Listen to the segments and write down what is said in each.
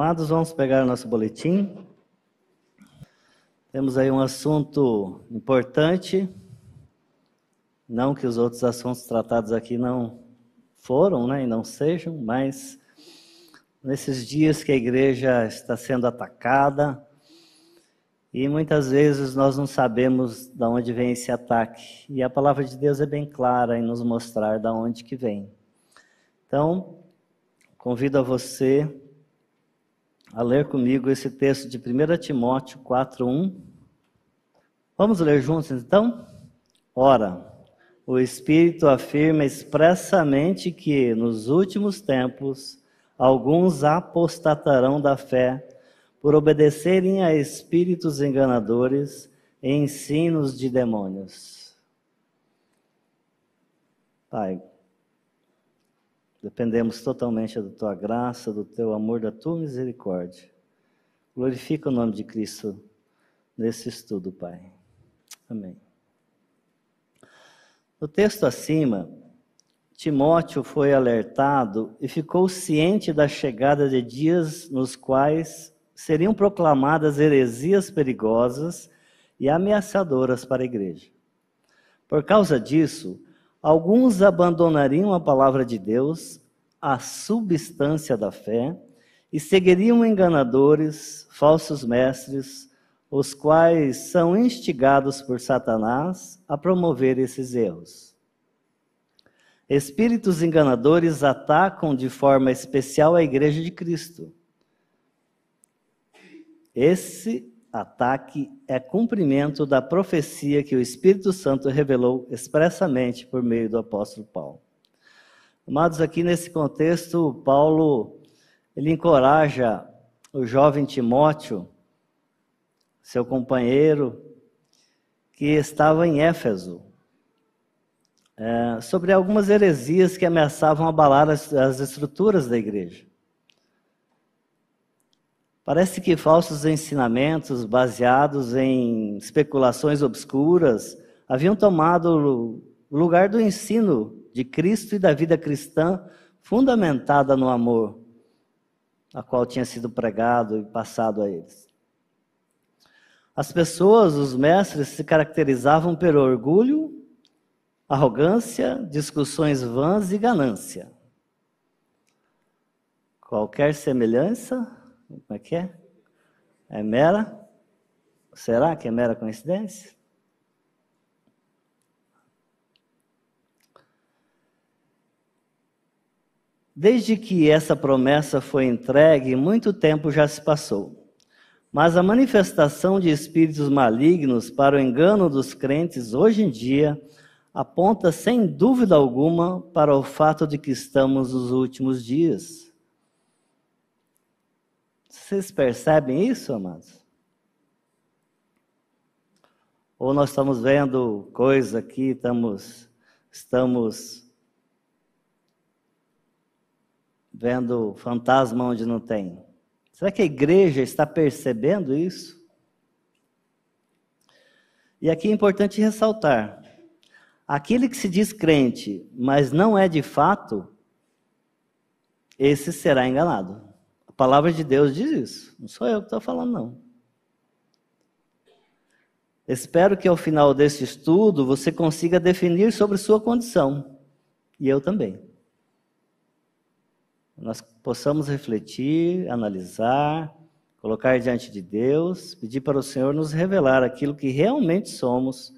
Amados, vamos pegar o nosso boletim. Temos aí um assunto importante. Não que os outros assuntos tratados aqui não foram, né, e não sejam, mas nesses dias que a igreja está sendo atacada, e muitas vezes nós não sabemos de onde vem esse ataque. E a palavra de Deus é bem clara em nos mostrar de onde que vem. Então, convido a você a ler comigo esse texto de 1 Timóteo 4:1. Vamos ler juntos então? Ora, o Espírito afirma expressamente que nos últimos tempos alguns apostatarão da fé por obedecerem a espíritos enganadores e ensinos de demônios. Pai, dependemos totalmente da tua graça, do teu amor, da tua misericórdia. Glorifica o nome de Cristo nesse estudo, Pai. Amém. No texto acima, Timóteo foi alertado e ficou ciente da chegada de dias nos quais seriam proclamadas heresias perigosas e ameaçadoras para a igreja. Por causa disso, alguns abandonariam a palavra de Deus, a substância da fé, e seguiriam enganadores, falsos mestres, os quais são instigados por Satanás a promover esses erros. Espíritos enganadores atacam de forma especial a igreja de Cristo esse ataque é cumprimento da profecia que o Espírito Santo revelou expressamente por meio do apóstolo Paulo. Amados, aqui nesse contexto, Paulo ele encoraja o jovem Timóteo, seu companheiro, que estava em Éfeso, é, sobre algumas heresias que ameaçavam abalar as, as estruturas da igreja. Parece que falsos ensinamentos baseados em especulações obscuras haviam tomado o lugar do ensino de Cristo e da vida cristã fundamentada no amor, a qual tinha sido pregado e passado a eles. As pessoas, os mestres, se caracterizavam pelo orgulho, arrogância, discussões vãs e ganância. Qualquer semelhança como é que é? É mera? Será que é mera coincidência? Desde que essa promessa foi entregue, muito tempo já se passou. Mas a manifestação de espíritos malignos para o engano dos crentes hoje em dia aponta sem dúvida alguma para o fato de que estamos nos últimos dias. Vocês percebem isso, amados? Ou nós estamos vendo coisa aqui, estamos, estamos vendo fantasma onde não tem? Será que a igreja está percebendo isso? E aqui é importante ressaltar: aquele que se diz crente, mas não é de fato, esse será enganado palavra de Deus diz isso. Não sou eu que estou falando, não. Espero que ao final desse estudo você consiga definir sobre sua condição. E eu também. Nós possamos refletir, analisar, colocar diante de Deus, pedir para o Senhor nos revelar aquilo que realmente somos,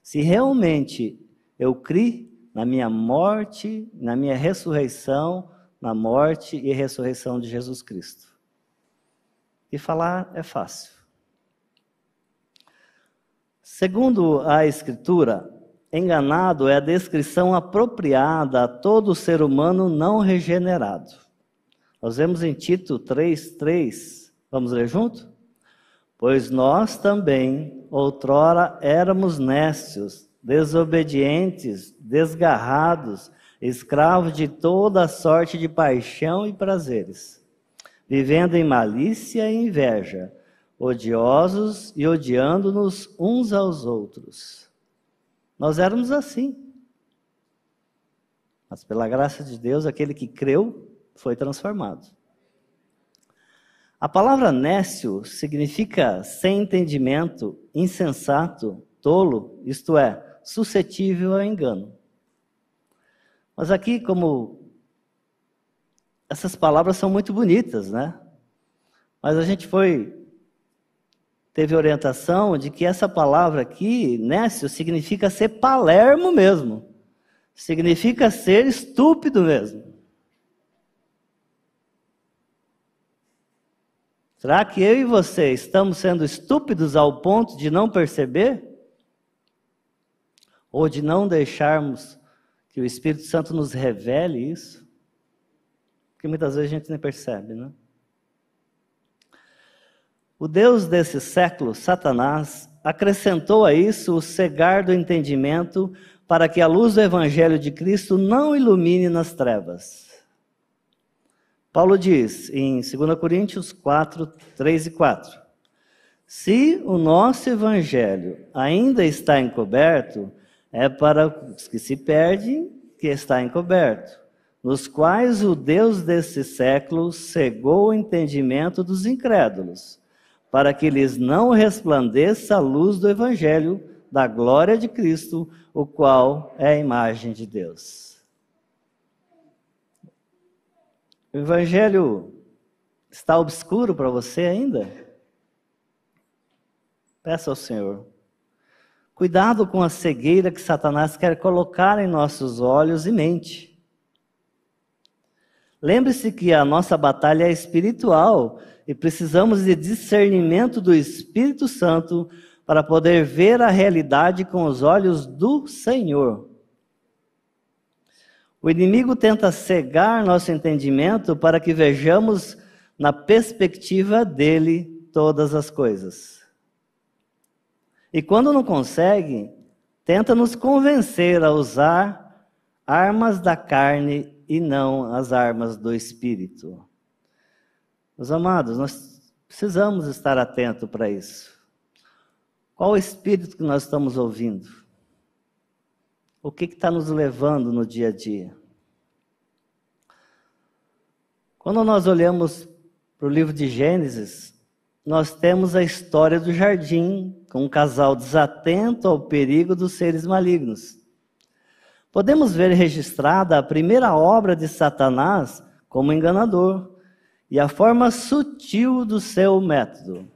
se realmente eu criei na minha morte, na minha ressurreição, na morte e ressurreição de Jesus Cristo. E falar é fácil. Segundo a Escritura, enganado é a descrição apropriada a todo ser humano não regenerado. Nós vemos em Tito 3,3. Vamos ler junto? Pois nós também, outrora, éramos nécios, desobedientes, desgarrados, escravos de toda sorte de paixão e prazeres, vivendo em malícia e inveja, odiosos e odiando-nos uns aos outros. Nós éramos assim. Mas pela graça de Deus, aquele que creu foi transformado. A palavra nécio significa sem entendimento, insensato, tolo, isto é, suscetível a engano. Mas aqui, como essas palavras são muito bonitas, né? Mas a gente foi teve orientação de que essa palavra aqui, nécio, significa ser palermo mesmo. Significa ser estúpido mesmo. Será que eu e você estamos sendo estúpidos ao ponto de não perceber? Ou de não deixarmos que o Espírito Santo nos revele isso? Porque muitas vezes a gente nem percebe, né? O Deus desse século, Satanás, acrescentou a isso o cegar do entendimento para que a luz do Evangelho de Cristo não ilumine nas trevas. Paulo diz em 2 Coríntios 4, 3 e 4: Se o nosso Evangelho ainda está encoberto, é para os que se perdem que está encoberto, nos quais o Deus desse século cegou o entendimento dos incrédulos para que lhes não resplandeça a luz do Evangelho da glória de Cristo, o qual é a imagem de Deus. O Evangelho está obscuro para você ainda? Peça ao Senhor. Cuidado com a cegueira que Satanás quer colocar em nossos olhos e mente. Lembre-se que a nossa batalha é espiritual e precisamos de discernimento do Espírito Santo para poder ver a realidade com os olhos do Senhor. O inimigo tenta cegar nosso entendimento para que vejamos na perspectiva dele todas as coisas. E quando não consegue, tenta nos convencer a usar armas da carne e não as armas do espírito. Meus amados, nós precisamos estar atentos para isso. Qual o espírito que nós estamos ouvindo? O que está nos levando no dia a dia? Quando nós olhamos para o livro de Gênesis, nós temos a história do jardim, com um casal desatento ao perigo dos seres malignos. Podemos ver registrada a primeira obra de Satanás como enganador e a forma sutil do seu método.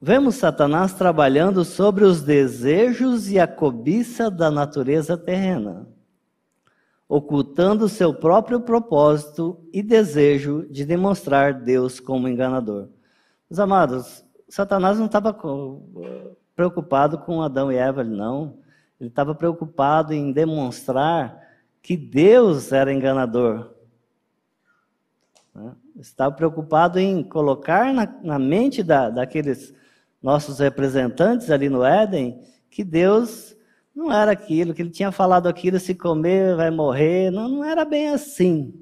Vemos Satanás trabalhando sobre os desejos e a cobiça da natureza terrena, ocultando seu próprio propósito e desejo de demonstrar Deus como enganador. Meus amados, Satanás não estava preocupado com Adão e Eva, não. Ele estava preocupado em demonstrar que Deus era enganador. Né? Estava preocupado em colocar na, na mente da, daqueles nossos representantes ali no Éden que Deus não era aquilo, que ele tinha falado aquilo, se comer vai morrer. Não, não era bem assim.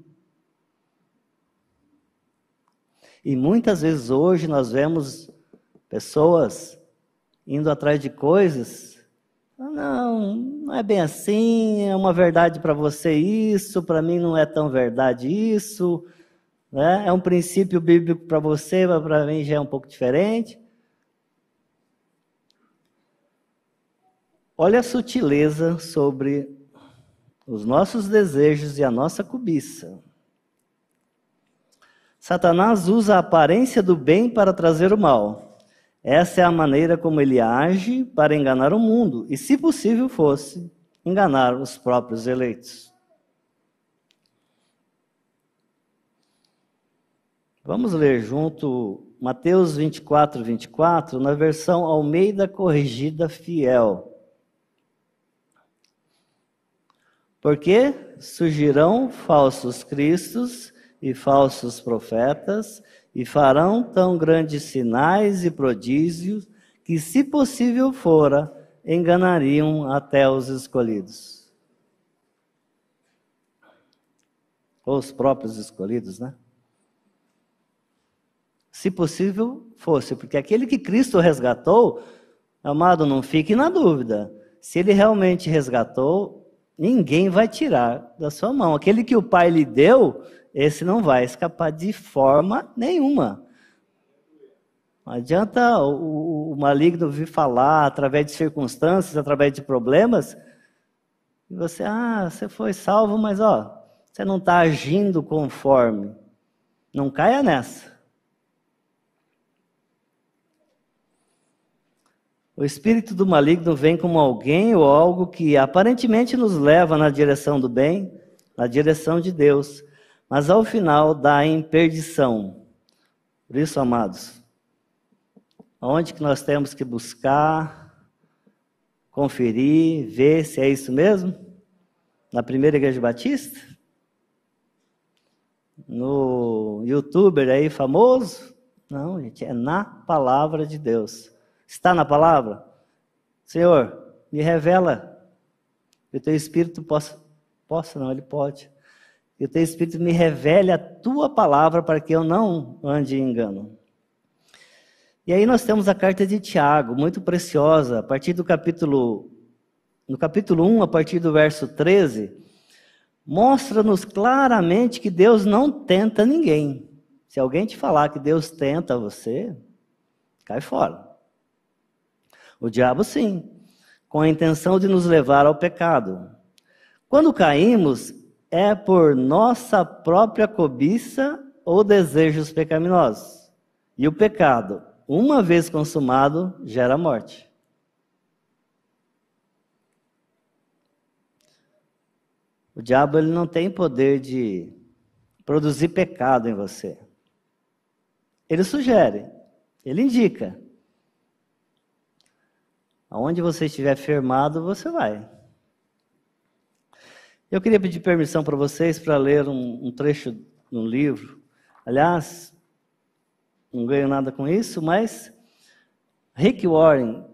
E muitas vezes hoje nós vemos pessoas indo atrás de coisas. Não, não é bem assim, é uma verdade para você isso, para mim não é tão verdade isso. Né? É um princípio bíblico para você, mas para mim já é um pouco diferente. Olha a sutileza sobre os nossos desejos e a nossa cobiça. Satanás usa a aparência do bem para trazer o mal. Essa é a maneira como ele age para enganar o mundo e, se possível fosse, enganar os próprios eleitos. Vamos ler junto Mateus 24, 24, na versão Almeida Corrigida Fiel. Porque surgirão falsos cristos e falsos profetas, e farão tão grandes sinais e prodígios, que, se possível fora, enganariam até os escolhidos. Ou os próprios escolhidos, né? se possível fosse, porque aquele que Cristo resgatou, amado, não fique na dúvida. Se ele realmente resgatou, ninguém vai tirar da sua mão. Aquele que o Pai lhe deu, esse não vai escapar de forma nenhuma. Não adianta o, o, maligno vir falar através de circunstâncias, através de problemas, e você, ah, você foi salvo, mas ó, você não está agindo conforme. Não caia nessa. O espírito do maligno vem como alguém ou algo que aparentemente nos leva na direção do bem, na direção de Deus, mas ao final dá em perdição. Por isso, amados, onde que nós temos que buscar, conferir, ver se é isso mesmo? Na primeira igreja batista? No youtuber aí famoso? Não, gente, é na palavra de Deus. Está na palavra? Senhor, me revela. Que o teu espírito possa. Possa, não, ele pode. Que o teu espírito me revele a tua palavra para que eu não ande em engano. E aí nós temos a carta de Tiago, muito preciosa, a partir do capítulo no capítulo 1, a partir do verso 13, mostra-nos claramente que Deus não tenta ninguém. Se alguém te falar que Deus tenta você, cai fora. O diabo, sim, com a intenção de nos levar ao pecado. Quando caímos, é por nossa própria cobiça ou desejos pecaminosos. E o pecado, uma vez consumado, gera morte. O diabo ele não tem poder de produzir pecado em você. Ele sugere, ele indica. Aonde você estiver firmado, você vai. Eu queria pedir permissão para vocês para ler um, um trecho de um livro. Aliás, não ganho nada com isso, mas Rick Warren,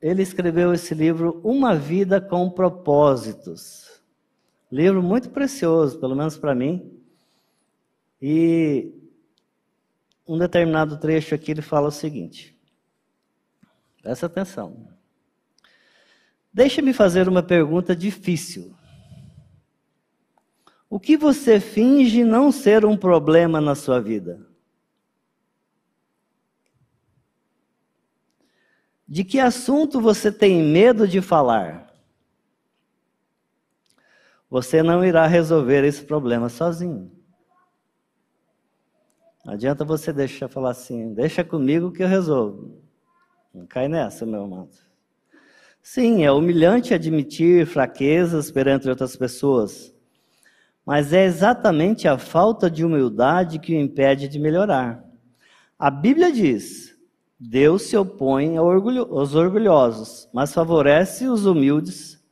ele escreveu esse livro Uma Vida com Propósitos. Livro muito precioso, pelo menos para mim. E um determinado trecho aqui ele fala o seguinte: Presta atenção. Deixa-me fazer uma pergunta difícil. O que você finge não ser um problema na sua vida? De que assunto você tem medo de falar? Você não irá resolver esse problema sozinho. Não adianta você deixar falar assim, deixa comigo que eu resolvo. Não cai nessa, meu amado. Sim, é humilhante admitir fraquezas perante outras pessoas, mas é exatamente a falta de humildade que o impede de melhorar. A Bíblia diz: Deus se opõe aos orgulhosos, mas favorece os humildes.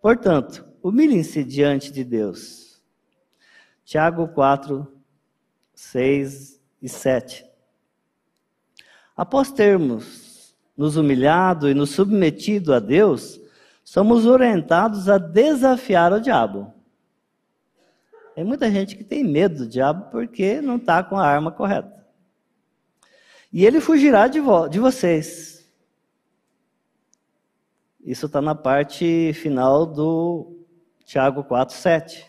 Portanto, humilhem-se diante de Deus. Tiago 4, 6 e 7. Após termos nos humilhado e nos submetido a Deus, somos orientados a desafiar o diabo. Tem muita gente que tem medo do diabo porque não está com a arma correta. E ele fugirá de, vo de vocês. Isso está na parte final do Tiago 4,7.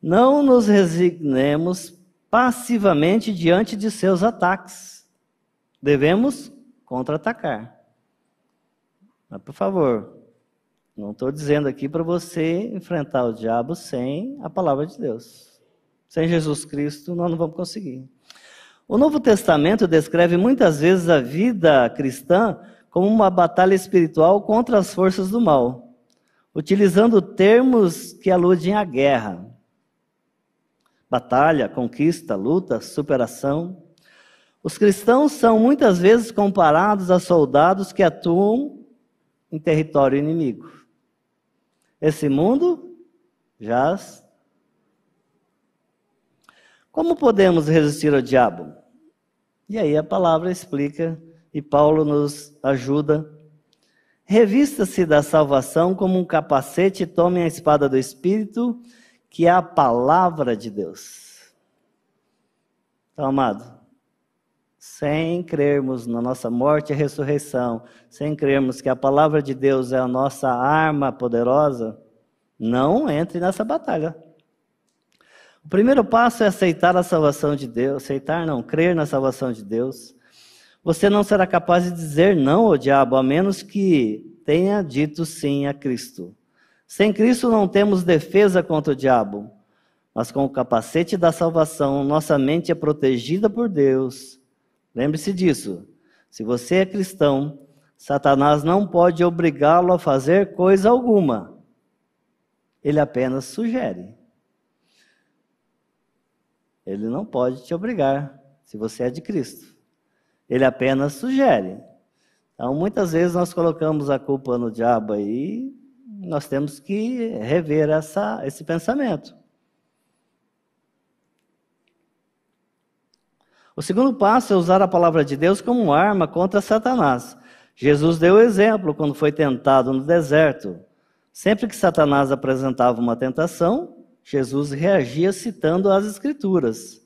Não nos resignemos passivamente diante de seus ataques. Devemos contra-atacar. Mas, por favor, não estou dizendo aqui para você enfrentar o diabo sem a palavra de Deus. Sem Jesus Cristo, nós não vamos conseguir. O Novo Testamento descreve muitas vezes a vida cristã como uma batalha espiritual contra as forças do mal, utilizando termos que aludem à guerra. Batalha, conquista, luta, superação. Os cristãos são muitas vezes comparados a soldados que atuam em território inimigo. Esse mundo jaz. Como podemos resistir ao diabo? E aí a palavra explica e Paulo nos ajuda. Revista-se da salvação como um capacete e tome a espada do Espírito, que é a palavra de Deus. Então, amado, sem crermos na nossa morte e ressurreição, sem crermos que a palavra de Deus é a nossa arma poderosa, não entre nessa batalha. O primeiro passo é aceitar a salvação de Deus, aceitar não, crer na salvação de Deus. Você não será capaz de dizer não ao diabo, a menos que tenha dito sim a Cristo. Sem Cristo não temos defesa contra o diabo, mas com o capacete da salvação, nossa mente é protegida por Deus. Lembre-se disso. Se você é cristão, Satanás não pode obrigá-lo a fazer coisa alguma. Ele apenas sugere. Ele não pode te obrigar, se você é de Cristo. Ele apenas sugere. Então, muitas vezes nós colocamos a culpa no diabo aí, nós temos que rever essa, esse pensamento. O segundo passo é usar a palavra de Deus como arma contra Satanás. Jesus deu o exemplo quando foi tentado no deserto. Sempre que Satanás apresentava uma tentação, Jesus reagia citando as Escrituras.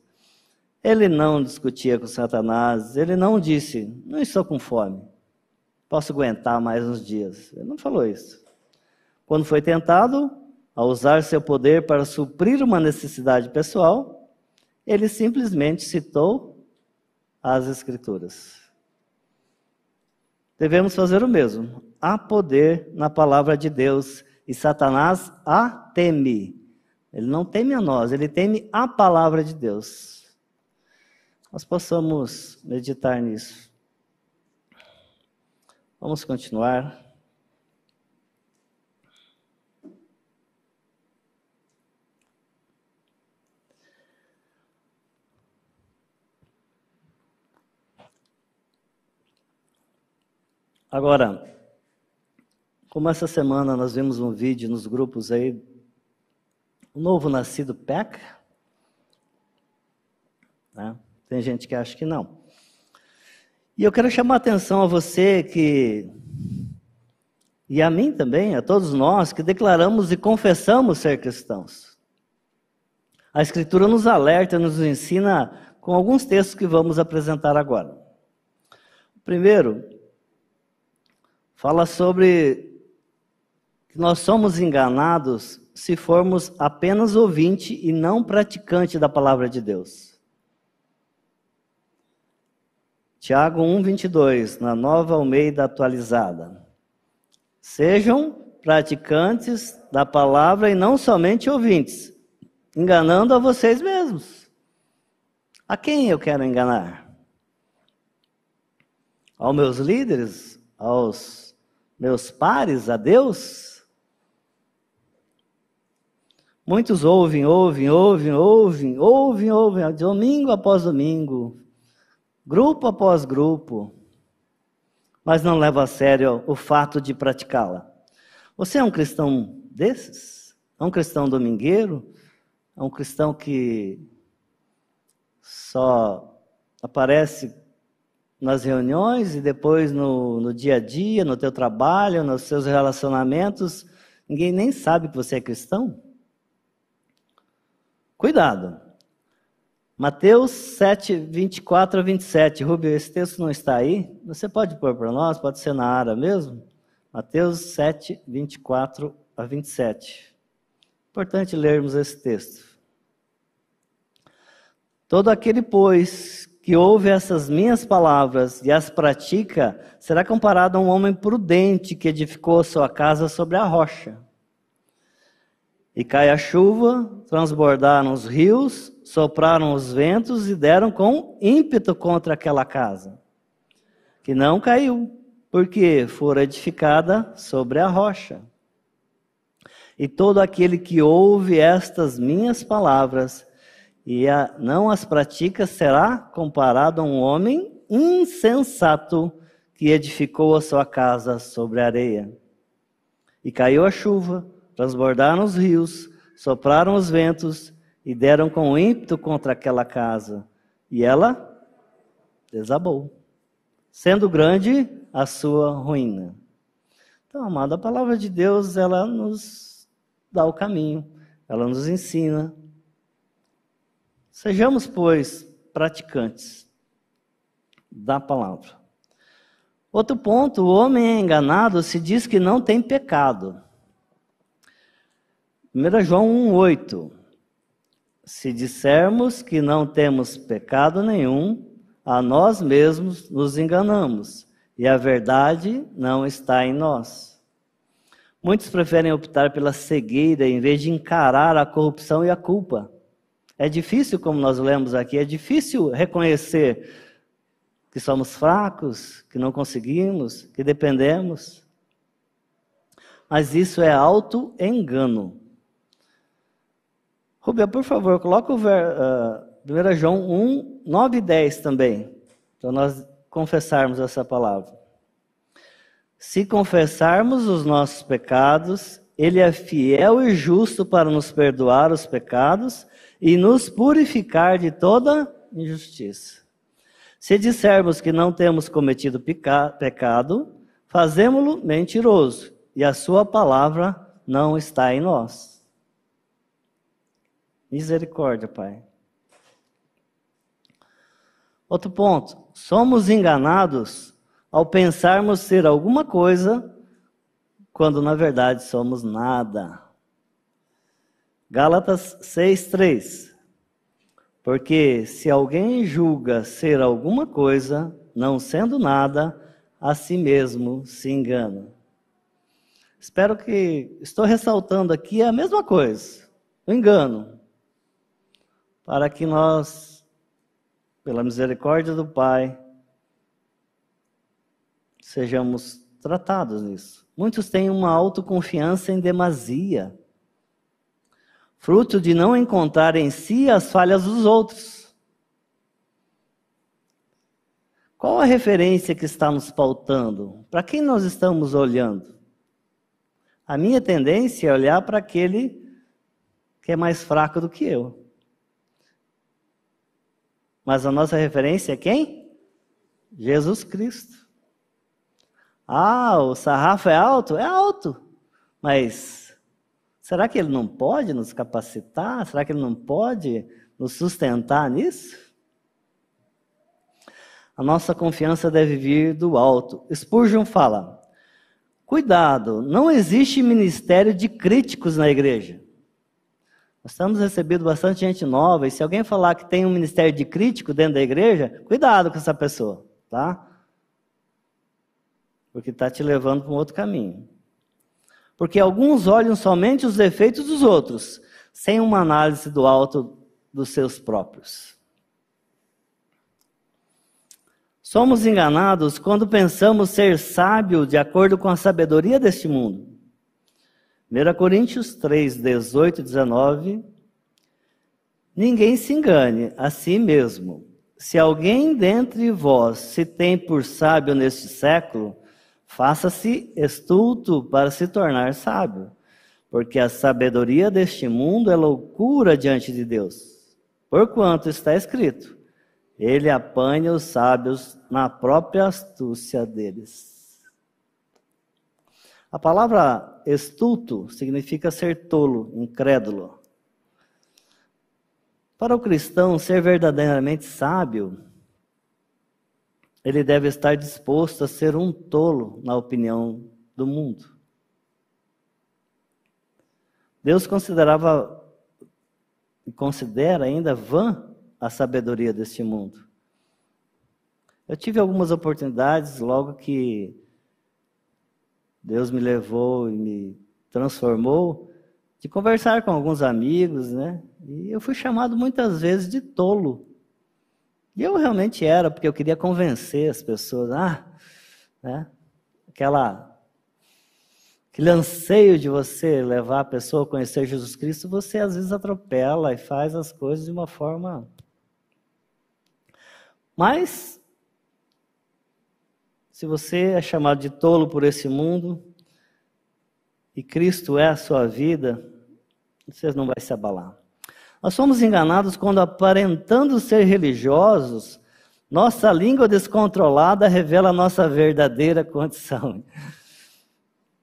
Ele não discutia com Satanás, ele não disse, não estou com fome, posso aguentar mais uns dias. Ele não falou isso. Quando foi tentado a usar seu poder para suprir uma necessidade pessoal, ele simplesmente citou as Escrituras. Devemos fazer o mesmo. Há poder na palavra de Deus e Satanás a teme. Ele não teme a nós, ele teme a palavra de Deus. Nós possamos meditar nisso. Vamos continuar. Agora, como essa semana nós vimos um vídeo nos grupos aí, o novo nascido peca? Né? Tem gente que acha que não. E eu quero chamar a atenção a você que, e a mim também, a todos nós que declaramos e confessamos ser cristãos. A Escritura nos alerta, nos ensina com alguns textos que vamos apresentar agora. Primeiro fala sobre que nós somos enganados se formos apenas ouvinte e não praticante da palavra de Deus. Tiago 1:22, na Nova Almeida atualizada. Sejam praticantes da palavra e não somente ouvintes, enganando a vocês mesmos. A quem eu quero enganar? Aos meus líderes, aos meus pares a Deus? Muitos ouvem, ouvem, ouvem, ouvem, ouvem, ouvem, domingo após domingo, grupo após grupo, mas não leva a sério o fato de praticá-la. Você é um cristão desses? É um cristão domingueiro? É um cristão que só aparece nas reuniões e depois no, no dia a dia, no teu trabalho, nos seus relacionamentos, ninguém nem sabe que você é cristão? Cuidado. Mateus 7, 24 a 27. Rubio, esse texto não está aí? Você pode pôr para nós? Pode ser na área mesmo? Mateus 7, 24 a 27. Importante lermos esse texto. Todo aquele, pois, que ouve essas minhas palavras e as pratica, será comparado a um homem prudente que edificou sua casa sobre a rocha. E cai a chuva, transbordaram os rios, sopraram os ventos e deram com ímpeto contra aquela casa, que não caiu, porque fora edificada sobre a rocha. E todo aquele que ouve estas minhas palavras e a, não as pratica, será comparado a um homem insensato que edificou a sua casa sobre a areia. E caiu a chuva, transbordaram os rios, sopraram os ventos e deram com ímpeto contra aquela casa. E ela desabou, sendo grande a sua ruína. Então, amada, a palavra de Deus, ela nos dá o caminho, ela nos ensina, Sejamos, pois, praticantes da palavra. Outro ponto, o homem é enganado se diz que não tem pecado. 1 João 1,8. Se dissermos que não temos pecado nenhum, a nós mesmos nos enganamos e a verdade não está em nós. Muitos preferem optar pela cegueira em vez de encarar a corrupção e a culpa. É difícil, como nós lemos aqui, é difícil reconhecer que somos fracos, que não conseguimos, que dependemos. Mas isso é auto-engano. Rubia, por favor, coloca o ver, uh, 1 João 1, 9 e 10 também, para nós confessarmos essa palavra. Se confessarmos os nossos pecados, Ele é fiel e justo para nos perdoar os pecados e nos purificar de toda injustiça. Se dissermos que não temos cometido pecado, fazemos-lo mentiroso e a Sua palavra não está em nós. Misericórdia, Pai. Outro ponto: somos enganados ao pensarmos ser alguma coisa quando na verdade somos nada. Gálatas 6:3 Porque se alguém julga ser alguma coisa, não sendo nada, a si mesmo se engana. Espero que estou ressaltando aqui a mesma coisa, o engano para que nós, pela misericórdia do Pai, sejamos tratados nisso. Muitos têm uma autoconfiança em demasia, fruto de não encontrar em si as falhas dos outros. Qual a referência que está nos pautando? Para quem nós estamos olhando? A minha tendência é olhar para aquele que é mais fraco do que eu. Mas a nossa referência é quem? Jesus Cristo. Ah, o sarrafo é alto? É alto. Mas será que ele não pode nos capacitar? Será que ele não pode nos sustentar nisso? A nossa confiança deve vir do alto. Spurgeon fala: cuidado, não existe ministério de críticos na igreja. Nós estamos recebendo bastante gente nova, e se alguém falar que tem um ministério de crítico dentro da igreja, cuidado com essa pessoa, tá? Porque está te levando para um outro caminho. Porque alguns olham somente os defeitos dos outros, sem uma análise do alto dos seus próprios. Somos enganados quando pensamos ser sábio de acordo com a sabedoria deste mundo. 1 Coríntios 3, 18 e 19. Ninguém se engane a si mesmo. Se alguém dentre vós se tem por sábio neste século, faça-se estulto para se tornar sábio, porque a sabedoria deste mundo é loucura diante de Deus. Porquanto está escrito: Ele apanha os sábios na própria astúcia deles. A palavra estulto significa ser tolo, incrédulo. Para o cristão ser verdadeiramente sábio, ele deve estar disposto a ser um tolo na opinião do mundo. Deus considerava e considera ainda vã a sabedoria deste mundo. Eu tive algumas oportunidades logo que Deus me levou e me transformou, de conversar com alguns amigos, né? E eu fui chamado muitas vezes de tolo. E eu realmente era, porque eu queria convencer as pessoas. Ah, né? Aquela, aquele anseio de você levar a pessoa a conhecer Jesus Cristo, você às vezes atropela e faz as coisas de uma forma. Mas se você é chamado de tolo por esse mundo e Cristo é a sua vida, você não vai se abalar. Nós somos enganados quando, aparentando ser religiosos, nossa língua descontrolada revela nossa verdadeira condição.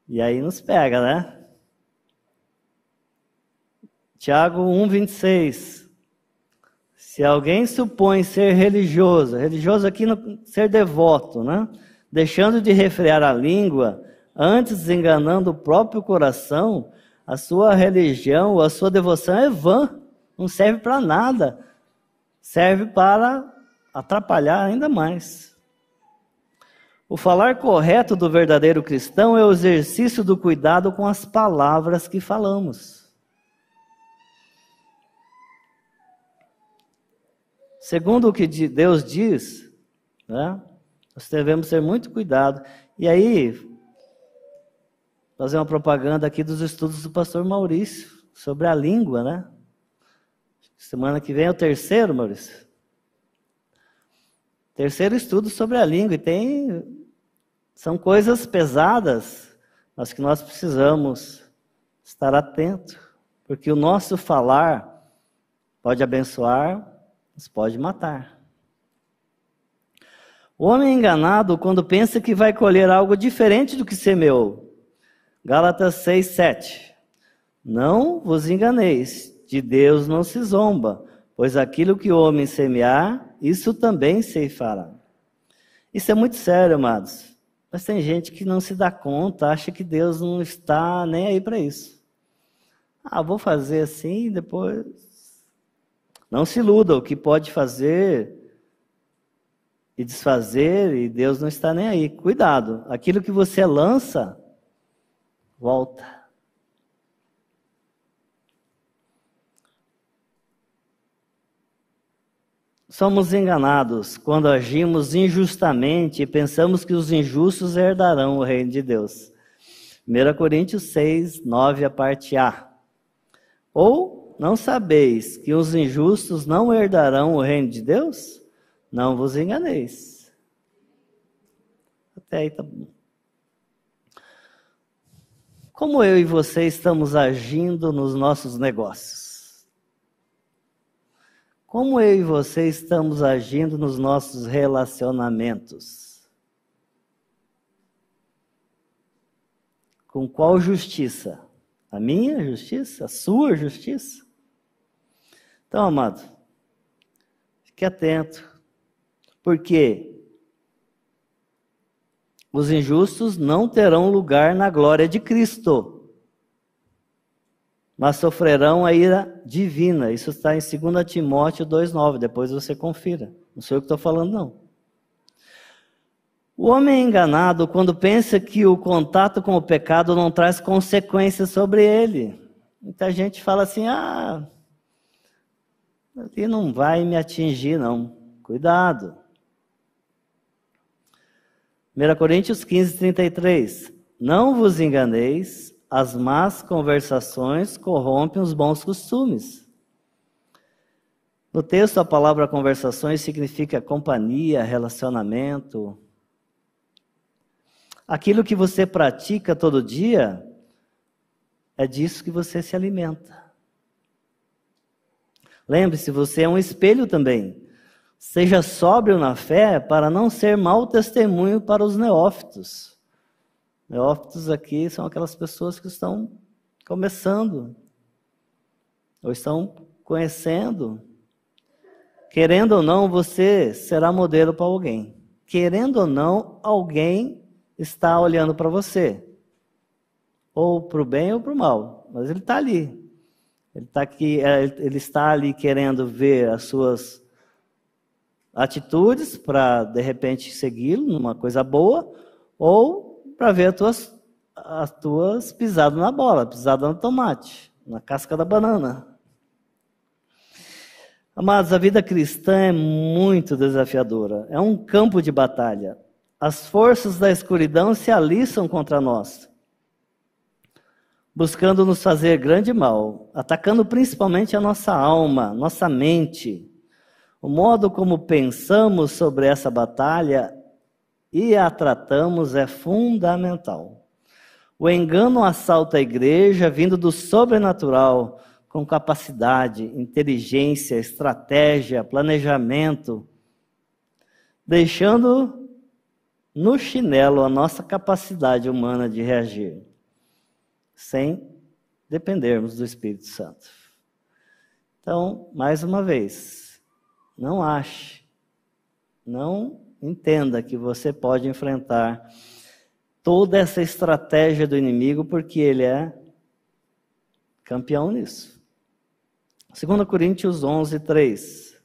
E aí nos pega, né? Tiago 1,26. Se alguém supõe ser religioso, religioso aqui no ser devoto, né? deixando de refrear a língua, antes enganando o próprio coração, a sua religião, a sua devoção é vã. Não serve para nada. Serve para atrapalhar ainda mais. O falar correto do verdadeiro cristão é o exercício do cuidado com as palavras que falamos. Segundo o que Deus diz, né, nós devemos ter muito cuidado. E aí, fazer uma propaganda aqui dos estudos do pastor Maurício sobre a língua, né? Semana que vem é o terceiro, Maurício. Terceiro estudo sobre a língua. E tem. São coisas pesadas, mas que nós precisamos estar atento. Porque o nosso falar pode abençoar, mas pode matar. O homem é enganado quando pensa que vai colher algo diferente do que semeou. Gálatas 6, 7. Não vos enganeis, de Deus não se zomba, pois aquilo que o homem semear, isso também se fará. Isso é muito sério, amados. Mas tem gente que não se dá conta, acha que Deus não está nem aí para isso. Ah, vou fazer assim, depois. Não se iluda, o que pode fazer e desfazer, e Deus não está nem aí. Cuidado, aquilo que você lança, volta. Somos enganados quando agimos injustamente e pensamos que os injustos herdarão o reino de Deus. 1 Coríntios 6, 9, a parte A. Ou não sabeis que os injustos não herdarão o reino de Deus? Não vos enganeis. Até aí tá bom. Como eu e você estamos agindo nos nossos negócios? Como eu e você estamos agindo nos nossos relacionamentos? Com qual justiça? A minha justiça? A sua justiça? Então, amado, fique atento. Porque os injustos não terão lugar na glória de Cristo, mas sofrerão a ira divina. Isso está em 2 Timóteo 2,9. Depois você confira. Não sou eu que estou falando, não. O homem é enganado quando pensa que o contato com o pecado não traz consequências sobre ele. Muita gente fala assim: ah, ele não vai me atingir, não. Cuidado. 1 Coríntios 15, 33. Não vos enganeis, as más conversações corrompem os bons costumes. No texto, a palavra conversações significa companhia, relacionamento. Aquilo que você pratica todo dia, é disso que você se alimenta. Lembre-se, você é um espelho também. Seja sóbrio na fé para não ser mau testemunho para os neófitos. Neófitos aqui são aquelas pessoas que estão começando, ou estão conhecendo. Querendo ou não, você será modelo para alguém. Querendo ou não, alguém está olhando para você. Ou para o bem ou para o mal. Mas ele está ali. Ele, tá aqui, é, ele está ali querendo ver as suas atitudes para de repente segui-lo numa coisa boa, ou para ver as tuas, as tuas pisadas na bola, pisadas no tomate, na casca da banana. Amados, a vida cristã é muito desafiadora, é um campo de batalha. As forças da escuridão se aliçam contra nós, buscando nos fazer grande mal, atacando principalmente a nossa alma, nossa mente o modo como pensamos sobre essa batalha e a tratamos é fundamental. O engano assalta a igreja vindo do sobrenatural, com capacidade, inteligência, estratégia, planejamento, deixando no chinelo a nossa capacidade humana de reagir, sem dependermos do Espírito Santo. Então, mais uma vez, não ache, não entenda que você pode enfrentar toda essa estratégia do inimigo, porque ele é campeão nisso. 2 Coríntios 11, 3.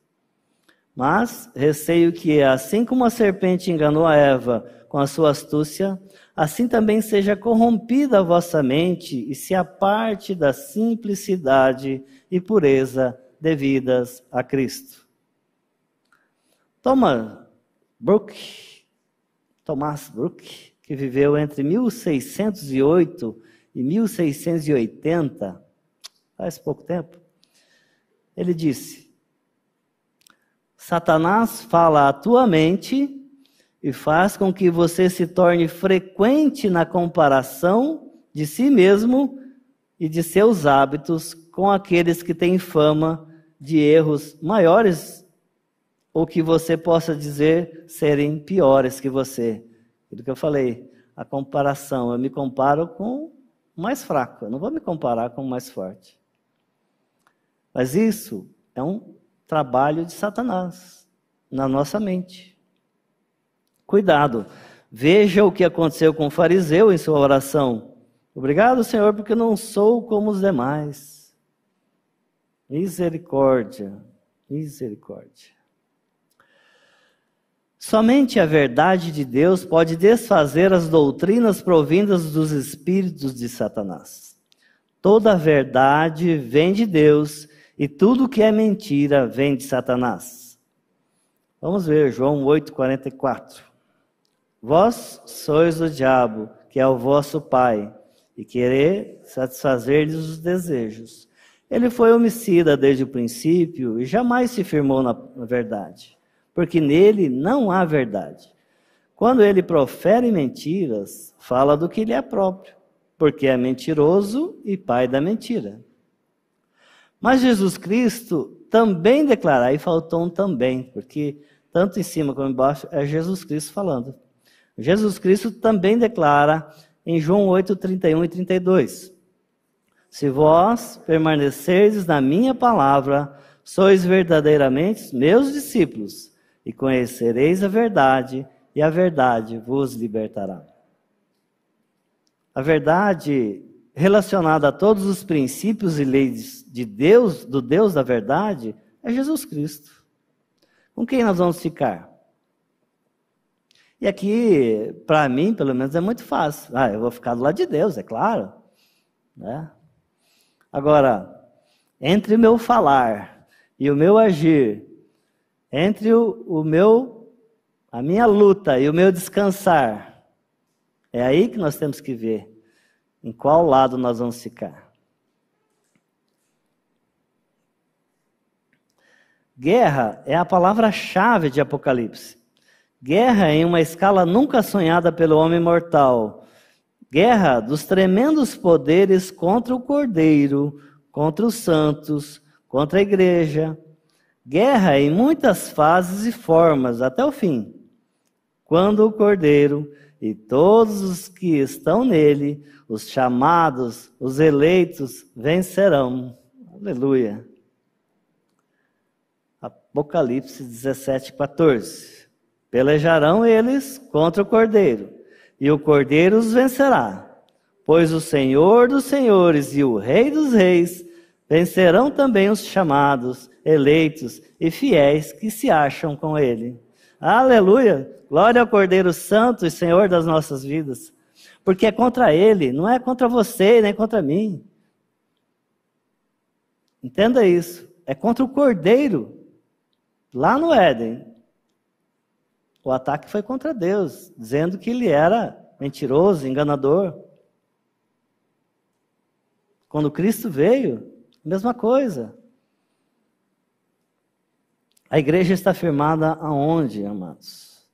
Mas receio que, assim como a serpente enganou a Eva com a sua astúcia, assim também seja corrompida a vossa mente e se aparte da simplicidade e pureza devidas a Cristo. Thomas Brooke, Thomas Brooke, que viveu entre 1608 e 1680, faz pouco tempo, ele disse: Satanás fala à tua mente e faz com que você se torne frequente na comparação de si mesmo e de seus hábitos com aqueles que têm fama de erros maiores ou que você possa dizer serem piores que você. Aquilo que eu falei, a comparação, eu me comparo com o mais fraco, eu não vou me comparar com o mais forte. Mas isso é um trabalho de Satanás na nossa mente. Cuidado. Veja o que aconteceu com o fariseu em sua oração. Obrigado, Senhor, porque não sou como os demais. Misericórdia, misericórdia. Somente a verdade de Deus pode desfazer as doutrinas provindas dos espíritos de Satanás. Toda verdade vem de Deus e tudo que é mentira vem de Satanás. Vamos ver João 8:44. Vós sois o diabo, que é o vosso pai, e querer satisfazer-lhes os desejos. Ele foi homicida desde o princípio e jamais se firmou na verdade, porque nele não há verdade. Quando ele profere mentiras, fala do que lhe é próprio, porque é mentiroso e pai da mentira. Mas Jesus Cristo também declara, aí faltou um também, porque tanto em cima como embaixo é Jesus Cristo falando. Jesus Cristo também declara em João 8, 31 e 32: Se vós permanecerdes na minha palavra, sois verdadeiramente meus discípulos, e conhecereis a verdade, e a verdade vos libertará. A verdade relacionada a todos os princípios e leis de Deus, do Deus da verdade, é Jesus Cristo. Com quem nós vamos ficar? E aqui, para mim, pelo menos, é muito fácil. Ah, eu vou ficar do lado de Deus, é claro. Né? Agora, entre o meu falar e o meu agir, entre o, o meu, a minha luta e o meu descansar, é aí que nós temos que ver em qual lado nós vamos ficar. Guerra é a palavra-chave de Apocalipse. Guerra em uma escala nunca sonhada pelo homem mortal. Guerra dos tremendos poderes contra o cordeiro, contra os santos, contra a igreja. Guerra em muitas fases e formas até o fim. Quando o cordeiro e todos os que estão nele, os chamados, os eleitos, vencerão. Aleluia. Apocalipse 17, 14. Pelejarão eles contra o cordeiro, e o cordeiro os vencerá. Pois o Senhor dos senhores e o Rei dos reis vencerão também os chamados, eleitos e fiéis que se acham com ele. Aleluia! Glória ao Cordeiro Santo e Senhor das nossas vidas. Porque é contra ele, não é contra você, nem contra mim. Entenda isso. É contra o Cordeiro. Lá no Éden, o ataque foi contra Deus, dizendo que ele era mentiroso, enganador. Quando Cristo veio, mesma coisa. A igreja está firmada aonde, amados?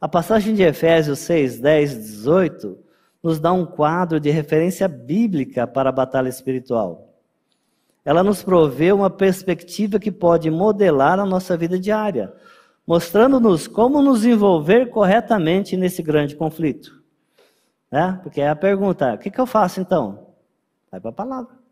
A passagem de Efésios 6, 10 e 18 nos dá um quadro de referência bíblica para a batalha espiritual. Ela nos provê uma perspectiva que pode modelar a nossa vida diária, mostrando-nos como nos envolver corretamente nesse grande conflito. Né? Porque é a pergunta: o que, que eu faço então? Vai para a palavra.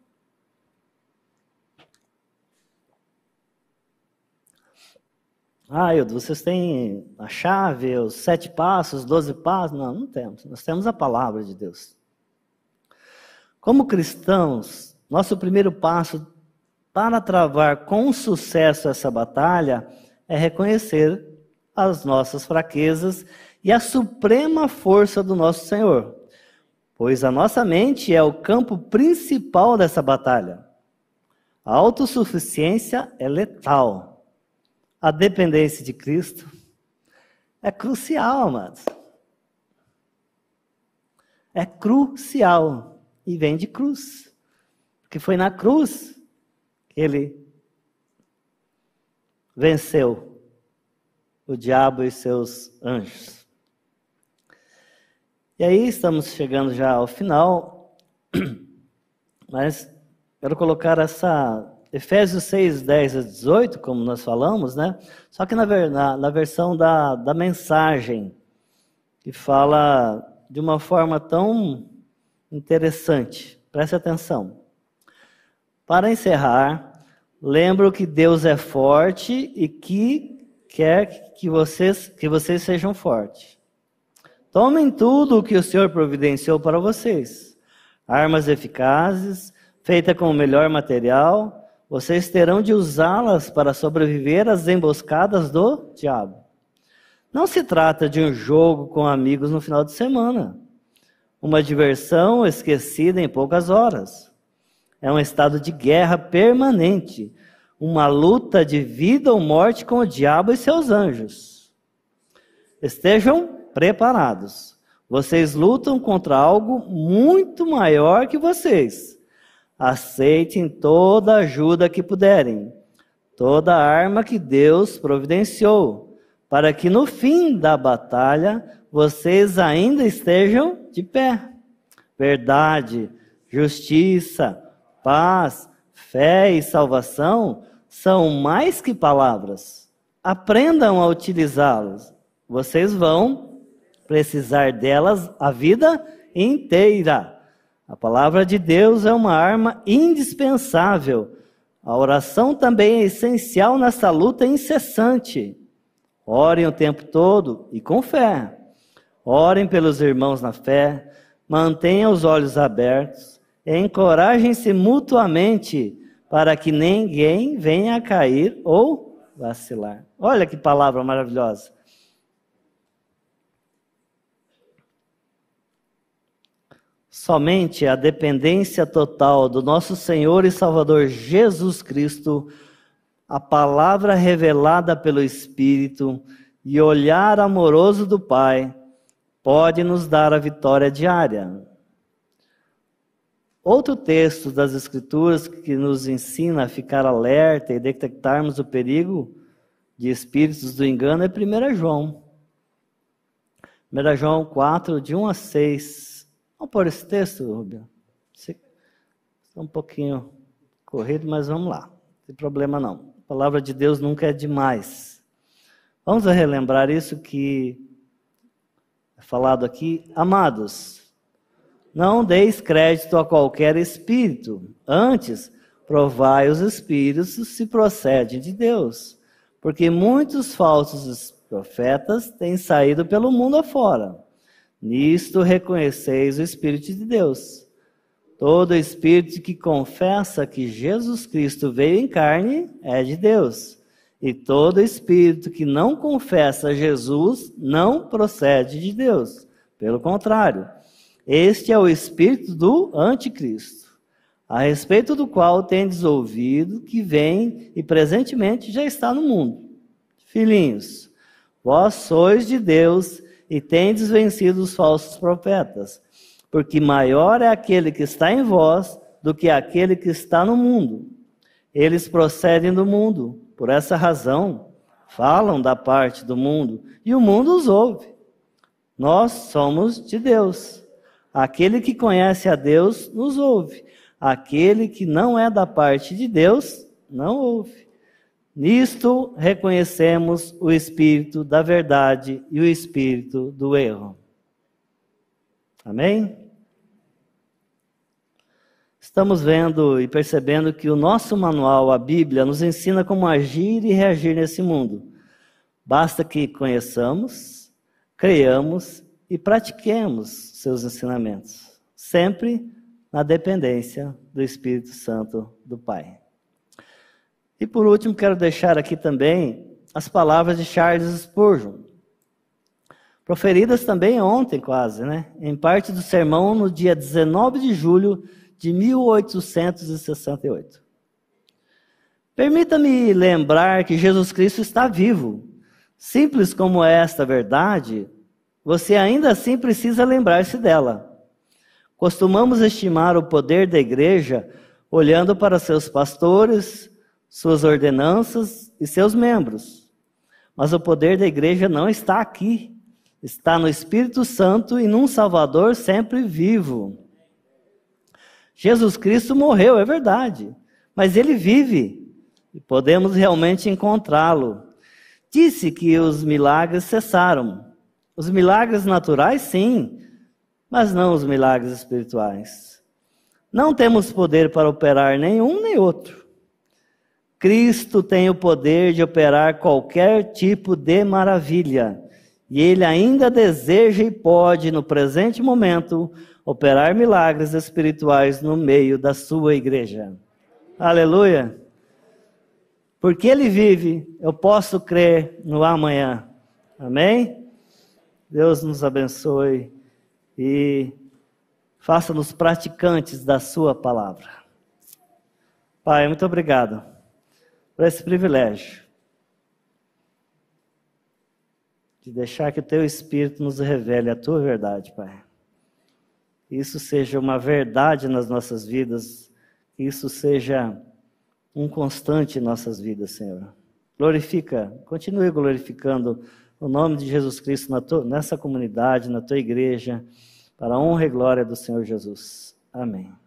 Ah, Ildo, vocês têm a chave, os sete passos, os doze passos? Não, não temos. Nós temos a palavra de Deus. Como cristãos, nosso primeiro passo para travar com sucesso essa batalha é reconhecer as nossas fraquezas e a suprema força do nosso Senhor, pois a nossa mente é o campo principal dessa batalha. A autossuficiência é letal. A dependência de Cristo é crucial, amados. É crucial. E vem de cruz. Porque foi na cruz que ele venceu o diabo e seus anjos. E aí estamos chegando já ao final, mas quero colocar essa Efésios 6, 10 a 18, como nós falamos, né? Só que na, na, na versão da, da mensagem, que fala de uma forma tão interessante. Preste atenção. Para encerrar, lembro que Deus é forte e que quer que vocês, que vocês sejam fortes. Tomem tudo o que o Senhor providenciou para vocês: armas eficazes, feitas com o melhor material vocês terão de usá-las para sobreviver às emboscadas do diabo. Não se trata de um jogo com amigos no final de semana, uma diversão esquecida em poucas horas. É um estado de guerra permanente, uma luta de vida ou morte com o diabo e seus anjos. Estejam preparados. Vocês lutam contra algo muito maior que vocês aceitem toda ajuda que puderem, toda arma que Deus providenciou, para que no fim da batalha vocês ainda estejam de pé. Verdade, justiça, paz, fé e salvação são mais que palavras. Aprendam a utilizá-las. Vocês vão precisar delas a vida inteira. A palavra de Deus é uma arma indispensável. A oração também é essencial nessa luta incessante. Orem o tempo todo e com fé. Orem pelos irmãos na fé, mantenham os olhos abertos, encorajem-se mutuamente para que ninguém venha a cair ou vacilar. Olha que palavra maravilhosa. Somente a dependência total do nosso Senhor e Salvador Jesus Cristo, a palavra revelada pelo Espírito e olhar amoroso do Pai pode nos dar a vitória diária. Outro texto das Escrituras que nos ensina a ficar alerta e detectarmos o perigo de espíritos do engano é 1 João. 1 João 4, de 1 a 6. Vamos pôr esse texto, Rubio? Está um pouquinho corrido, mas vamos lá. Não tem problema não. A palavra de Deus nunca é demais. Vamos relembrar isso que é falado aqui. Amados, não deis crédito a qualquer espírito. Antes, provai os espíritos se procedem de Deus. Porque muitos falsos profetas têm saído pelo mundo afora. Nisto reconheceis o Espírito de Deus. Todo espírito que confessa que Jesus Cristo veio em carne é de Deus. E todo espírito que não confessa Jesus não procede de Deus. Pelo contrário, este é o espírito do anticristo, a respeito do qual tendes ouvido que vem e presentemente já está no mundo. Filhinhos, vós sois de Deus e tendes vencido os falsos profetas, porque maior é aquele que está em vós do que aquele que está no mundo. Eles procedem do mundo, por essa razão falam da parte do mundo, e o mundo os ouve. Nós somos de Deus. Aquele que conhece a Deus nos ouve. Aquele que não é da parte de Deus não ouve. Nisto reconhecemos o espírito da verdade e o espírito do erro. Amém? Estamos vendo e percebendo que o nosso manual, a Bíblia, nos ensina como agir e reagir nesse mundo. Basta que conheçamos, creiamos e pratiquemos seus ensinamentos, sempre na dependência do Espírito Santo do Pai. E por último, quero deixar aqui também as palavras de Charles Spurgeon, proferidas também ontem, quase, né? Em parte do sermão no dia 19 de julho de 1868. Permita-me lembrar que Jesus Cristo está vivo. Simples como é esta verdade, você ainda assim precisa lembrar-se dela. Costumamos estimar o poder da igreja olhando para seus pastores, suas ordenanças e seus membros. Mas o poder da igreja não está aqui, está no Espírito Santo e num Salvador sempre vivo. Jesus Cristo morreu, é verdade, mas ele vive e podemos realmente encontrá-lo. Disse que os milagres cessaram. Os milagres naturais, sim, mas não os milagres espirituais. Não temos poder para operar nenhum nem outro. Cristo tem o poder de operar qualquer tipo de maravilha. E ele ainda deseja e pode, no presente momento, operar milagres espirituais no meio da sua igreja. Aleluia! Porque ele vive, eu posso crer no amanhã. Amém? Deus nos abençoe e faça-nos praticantes da Sua palavra. Pai, muito obrigado por esse privilégio de deixar que o Teu Espírito nos revele a Tua verdade, Pai. Isso seja uma verdade nas nossas vidas, isso seja um constante em nossas vidas, Senhor. Glorifica, continue glorificando o nome de Jesus Cristo tua, nessa comunidade, na tua igreja, para a honra e glória do Senhor Jesus. Amém.